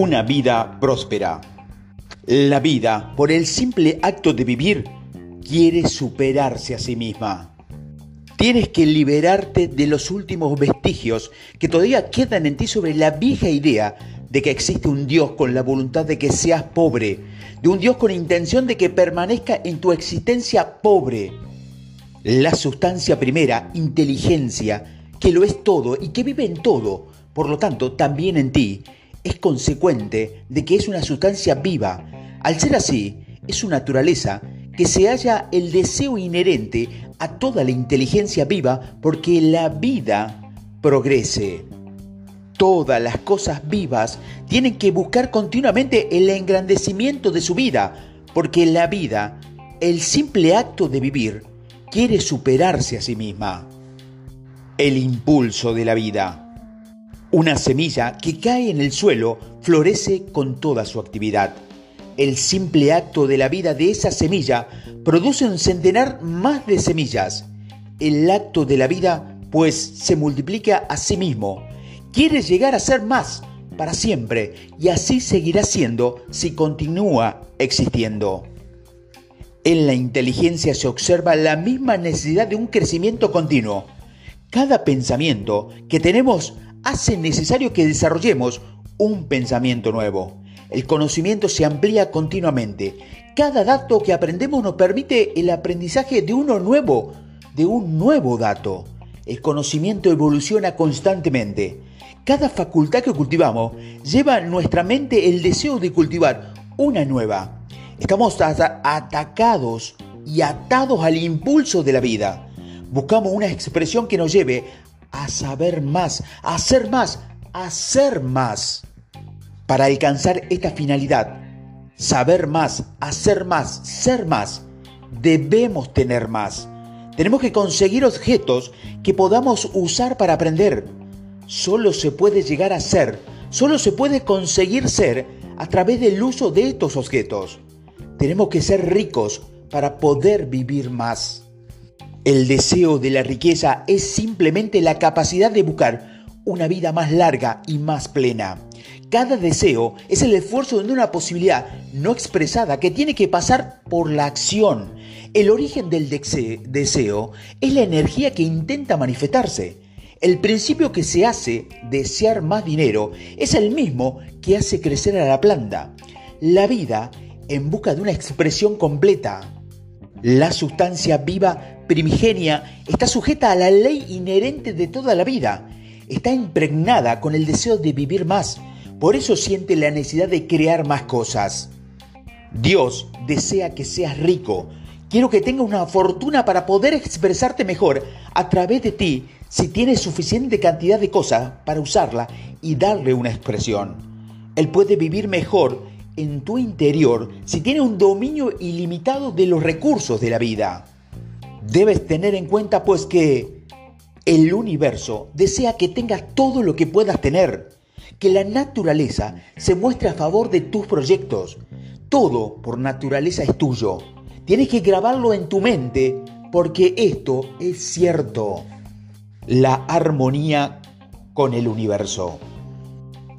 Una vida próspera. La vida, por el simple acto de vivir, quiere superarse a sí misma. Tienes que liberarte de los últimos vestigios que todavía quedan en ti sobre la vieja idea de que existe un Dios con la voluntad de que seas pobre, de un Dios con intención de que permanezca en tu existencia pobre. La sustancia primera, inteligencia, que lo es todo y que vive en todo, por lo tanto también en ti, es consecuente de que es una sustancia viva. Al ser así, es su naturaleza que se halla el deseo inherente a toda la inteligencia viva porque la vida progrese. Todas las cosas vivas tienen que buscar continuamente el engrandecimiento de su vida, porque la vida, el simple acto de vivir, quiere superarse a sí misma. El impulso de la vida. Una semilla que cae en el suelo florece con toda su actividad. El simple acto de la vida de esa semilla produce un centenar más de semillas. El acto de la vida, pues, se multiplica a sí mismo. Quiere llegar a ser más para siempre y así seguirá siendo si continúa existiendo. En la inteligencia se observa la misma necesidad de un crecimiento continuo. Cada pensamiento que tenemos hace necesario que desarrollemos un pensamiento nuevo. El conocimiento se amplía continuamente. Cada dato que aprendemos nos permite el aprendizaje de uno nuevo, de un nuevo dato. El conocimiento evoluciona constantemente. Cada facultad que cultivamos lleva a nuestra mente el deseo de cultivar una nueva. Estamos atacados y atados al impulso de la vida. Buscamos una expresión que nos lleve a saber más, a hacer más, a ser más. Para alcanzar esta finalidad, saber más, hacer más, ser más, debemos tener más. Tenemos que conseguir objetos que podamos usar para aprender. Solo se puede llegar a ser, solo se puede conseguir ser a través del uso de estos objetos. Tenemos que ser ricos para poder vivir más. El deseo de la riqueza es simplemente la capacidad de buscar una vida más larga y más plena. Cada deseo es el esfuerzo de una posibilidad no expresada que tiene que pasar por la acción. El origen del deseo es la energía que intenta manifestarse. El principio que se hace desear más dinero es el mismo que hace crecer a la planta. La vida en busca de una expresión completa. La sustancia viva primigenia está sujeta a la ley inherente de toda la vida. Está impregnada con el deseo de vivir más. Por eso siente la necesidad de crear más cosas. Dios desea que seas rico. Quiero que tengas una fortuna para poder expresarte mejor a través de ti si tienes suficiente cantidad de cosas para usarla y darle una expresión. Él puede vivir mejor en tu interior si tiene un dominio ilimitado de los recursos de la vida. Debes tener en cuenta pues que el universo desea que tengas todo lo que puedas tener, que la naturaleza se muestre a favor de tus proyectos. Todo por naturaleza es tuyo. Tienes que grabarlo en tu mente porque esto es cierto. La armonía con el universo.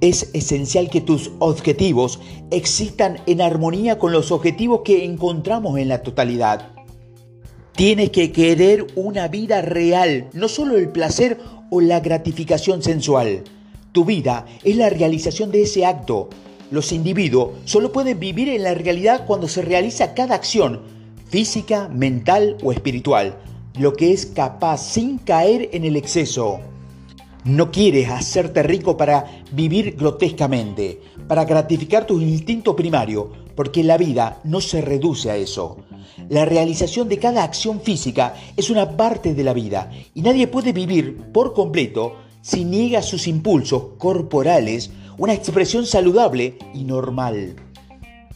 Es esencial que tus objetivos existan en armonía con los objetivos que encontramos en la totalidad. Tienes que querer una vida real, no solo el placer o la gratificación sensual. Tu vida es la realización de ese acto. Los individuos solo pueden vivir en la realidad cuando se realiza cada acción, física, mental o espiritual, lo que es capaz sin caer en el exceso. No quieres hacerte rico para vivir grotescamente, para gratificar tu instinto primario, porque la vida no se reduce a eso. La realización de cada acción física es una parte de la vida y nadie puede vivir por completo si niega sus impulsos corporales una expresión saludable y normal.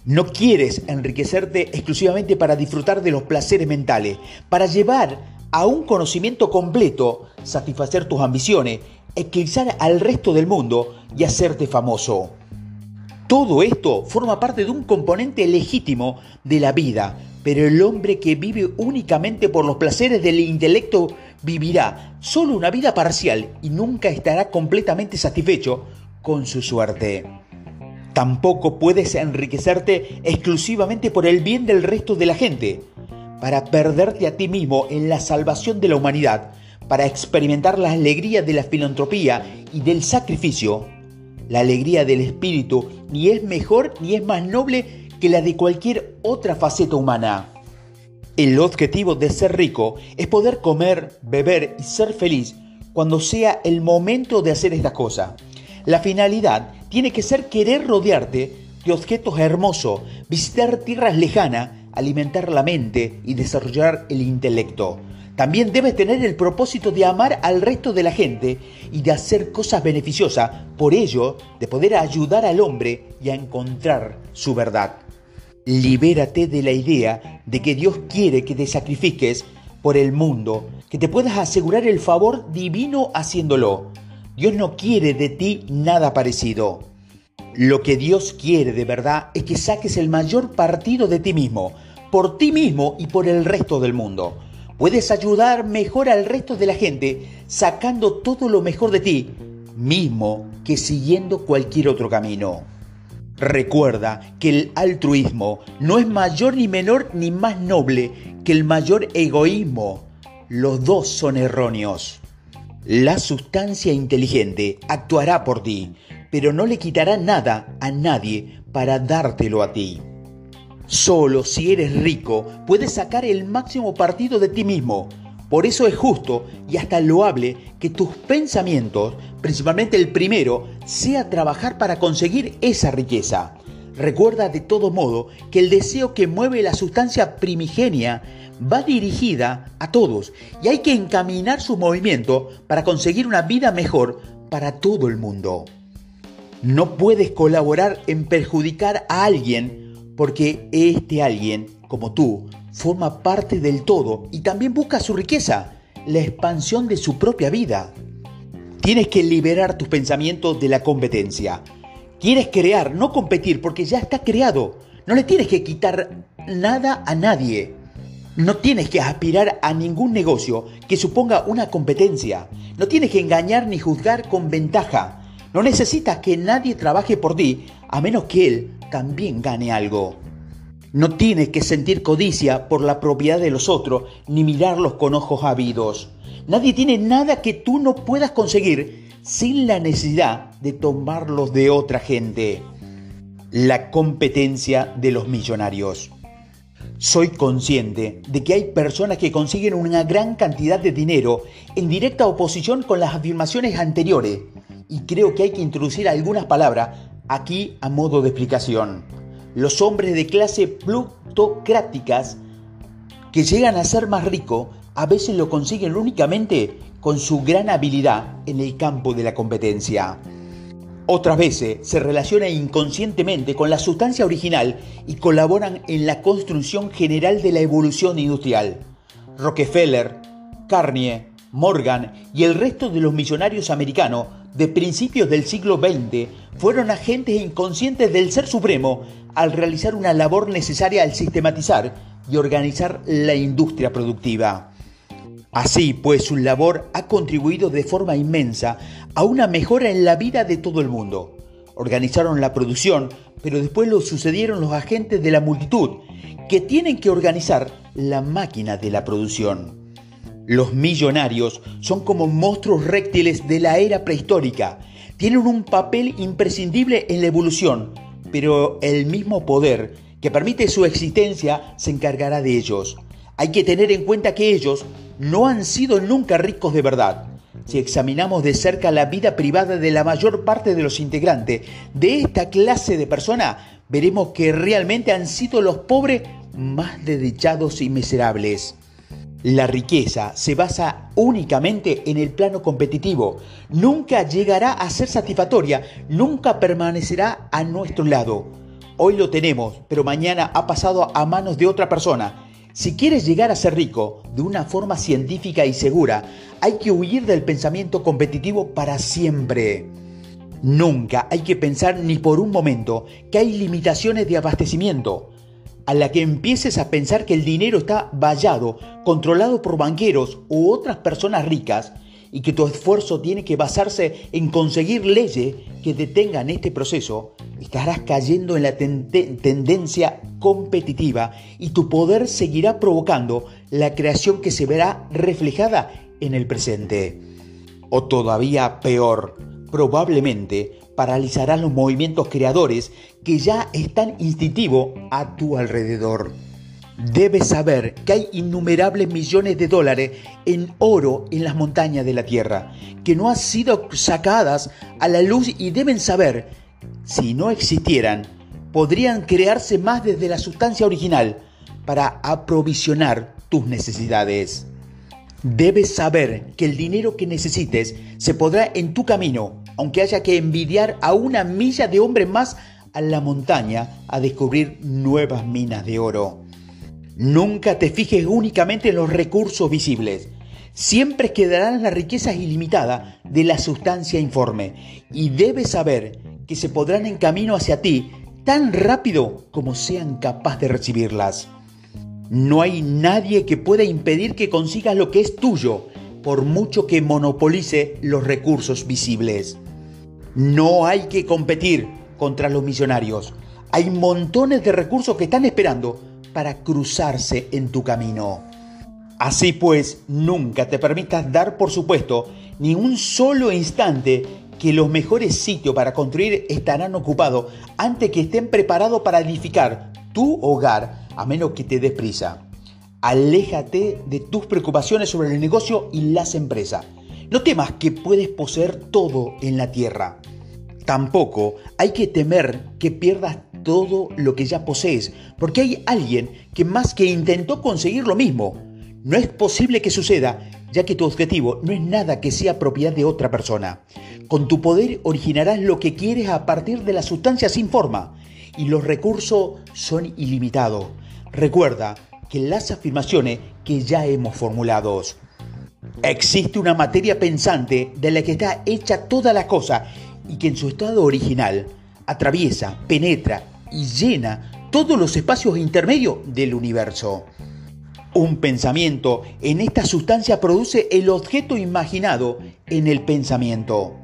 No quieres enriquecerte exclusivamente para disfrutar de los placeres mentales, para llevar a un conocimiento completo, satisfacer tus ambiciones, eclipsar al resto del mundo y hacerte famoso. Todo esto forma parte de un componente legítimo de la vida, pero el hombre que vive únicamente por los placeres del intelecto vivirá solo una vida parcial y nunca estará completamente satisfecho con su suerte. Tampoco puedes enriquecerte exclusivamente por el bien del resto de la gente, para perderte a ti mismo en la salvación de la humanidad, para experimentar la alegría de la filantropía y del sacrificio. La alegría del espíritu ni es mejor ni es más noble que la de cualquier otra faceta humana. El objetivo de ser rico es poder comer, beber y ser feliz cuando sea el momento de hacer estas cosas. La finalidad tiene que ser querer rodearte de objetos hermosos, visitar tierras lejanas, alimentar la mente y desarrollar el intelecto. También debes tener el propósito de amar al resto de la gente y de hacer cosas beneficiosas, por ello de poder ayudar al hombre y a encontrar su verdad. Libérate de la idea de que Dios quiere que te sacrifiques por el mundo, que te puedas asegurar el favor divino haciéndolo. Dios no quiere de ti nada parecido. Lo que Dios quiere de verdad es que saques el mayor partido de ti mismo, por ti mismo y por el resto del mundo. Puedes ayudar mejor al resto de la gente sacando todo lo mejor de ti, mismo que siguiendo cualquier otro camino. Recuerda que el altruismo no es mayor ni menor ni más noble que el mayor egoísmo. Los dos son erróneos. La sustancia inteligente actuará por ti, pero no le quitará nada a nadie para dártelo a ti. Solo si eres rico puedes sacar el máximo partido de ti mismo. Por eso es justo y hasta loable que tus pensamientos, principalmente el primero, sea trabajar para conseguir esa riqueza. Recuerda de todo modo que el deseo que mueve la sustancia primigenia va dirigida a todos y hay que encaminar su movimiento para conseguir una vida mejor para todo el mundo. No puedes colaborar en perjudicar a alguien porque este alguien, como tú, forma parte del todo y también busca su riqueza, la expansión de su propia vida. Tienes que liberar tus pensamientos de la competencia. Quieres crear, no competir, porque ya está creado. No le tienes que quitar nada a nadie. No tienes que aspirar a ningún negocio que suponga una competencia. No tienes que engañar ni juzgar con ventaja. No necesitas que nadie trabaje por ti a menos que él también gane algo. No tienes que sentir codicia por la propiedad de los otros ni mirarlos con ojos ávidos. Nadie tiene nada que tú no puedas conseguir sin la necesidad de tomarlos de otra gente. La competencia de los millonarios. Soy consciente de que hay personas que consiguen una gran cantidad de dinero en directa oposición con las afirmaciones anteriores y creo que hay que introducir algunas palabras Aquí a modo de explicación, los hombres de clase plutocráticas que llegan a ser más ricos a veces lo consiguen únicamente con su gran habilidad en el campo de la competencia. Otras veces se relacionan inconscientemente con la sustancia original y colaboran en la construcción general de la evolución industrial. Rockefeller, Carnier, Morgan y el resto de los millonarios americanos de principios del siglo XX fueron agentes inconscientes del Ser Supremo al realizar una labor necesaria al sistematizar y organizar la industria productiva. Así pues, su labor ha contribuido de forma inmensa a una mejora en la vida de todo el mundo. Organizaron la producción, pero después lo sucedieron los agentes de la multitud, que tienen que organizar la máquina de la producción. Los millonarios son como monstruos réptiles de la era prehistórica. Tienen un papel imprescindible en la evolución, pero el mismo poder que permite su existencia se encargará de ellos. Hay que tener en cuenta que ellos no han sido nunca ricos de verdad. Si examinamos de cerca la vida privada de la mayor parte de los integrantes de esta clase de personas, veremos que realmente han sido los pobres más desdichados y miserables. La riqueza se basa únicamente en el plano competitivo. Nunca llegará a ser satisfactoria, nunca permanecerá a nuestro lado. Hoy lo tenemos, pero mañana ha pasado a manos de otra persona. Si quieres llegar a ser rico de una forma científica y segura, hay que huir del pensamiento competitivo para siempre. Nunca hay que pensar ni por un momento que hay limitaciones de abastecimiento a la que empieces a pensar que el dinero está vallado, controlado por banqueros u otras personas ricas, y que tu esfuerzo tiene que basarse en conseguir leyes que detengan este proceso, estarás cayendo en la tendencia competitiva y tu poder seguirá provocando la creación que se verá reflejada en el presente. O todavía peor, probablemente paralizarás los movimientos creadores que ya están instintivos a tu alrededor. Debes saber que hay innumerables millones de dólares en oro en las montañas de la Tierra, que no han sido sacadas a la luz y deben saber, si no existieran, podrían crearse más desde la sustancia original para aprovisionar tus necesidades. Debes saber que el dinero que necesites se podrá en tu camino, aunque haya que envidiar a una milla de hombre más a la montaña a descubrir nuevas minas de oro. Nunca te fijes únicamente en los recursos visibles. Siempre quedarán las riquezas ilimitadas de la sustancia informe y debes saber que se podrán en camino hacia ti tan rápido como sean capaces de recibirlas. No hay nadie que pueda impedir que consigas lo que es tuyo, por mucho que monopolice los recursos visibles. No hay que competir contra los millonarios. Hay montones de recursos que están esperando para cruzarse en tu camino. Así pues, nunca te permitas dar por supuesto ni un solo instante que los mejores sitios para construir estarán ocupados antes que estén preparados para edificar tu hogar, a menos que te des prisa. Aléjate de tus preocupaciones sobre el negocio y las empresas. No temas que puedes poseer todo en la tierra. Tampoco hay que temer que pierdas todo lo que ya posees, porque hay alguien que más que intentó conseguir lo mismo. No es posible que suceda, ya que tu objetivo no es nada que sea propiedad de otra persona. Con tu poder originarás lo que quieres a partir de la sustancia sin forma, y los recursos son ilimitados. Recuerda que las afirmaciones que ya hemos formulado. Existe una materia pensante de la que está hecha toda la cosa y que en su estado original atraviesa, penetra y llena todos los espacios intermedios del universo. Un pensamiento en esta sustancia produce el objeto imaginado en el pensamiento.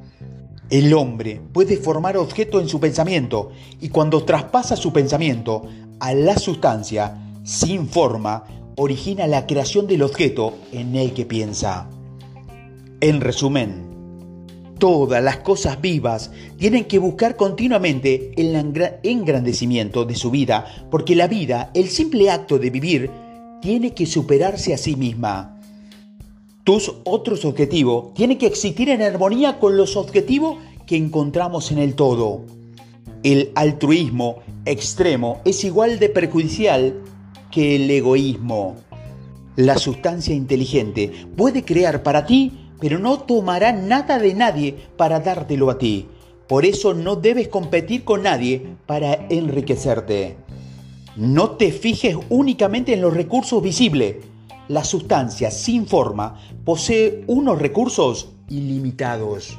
El hombre puede formar objeto en su pensamiento y cuando traspasa su pensamiento a la sustancia sin forma, origina la creación del objeto en el que piensa. En resumen, Todas las cosas vivas tienen que buscar continuamente el engrandecimiento de su vida, porque la vida, el simple acto de vivir, tiene que superarse a sí misma. Tus otros objetivos tienen que existir en armonía con los objetivos que encontramos en el todo. El altruismo extremo es igual de perjudicial que el egoísmo. La sustancia inteligente puede crear para ti pero no tomará nada de nadie para dártelo a ti. Por eso no debes competir con nadie para enriquecerte. No te fijes únicamente en los recursos visibles. La sustancia sin forma posee unos recursos ilimitados.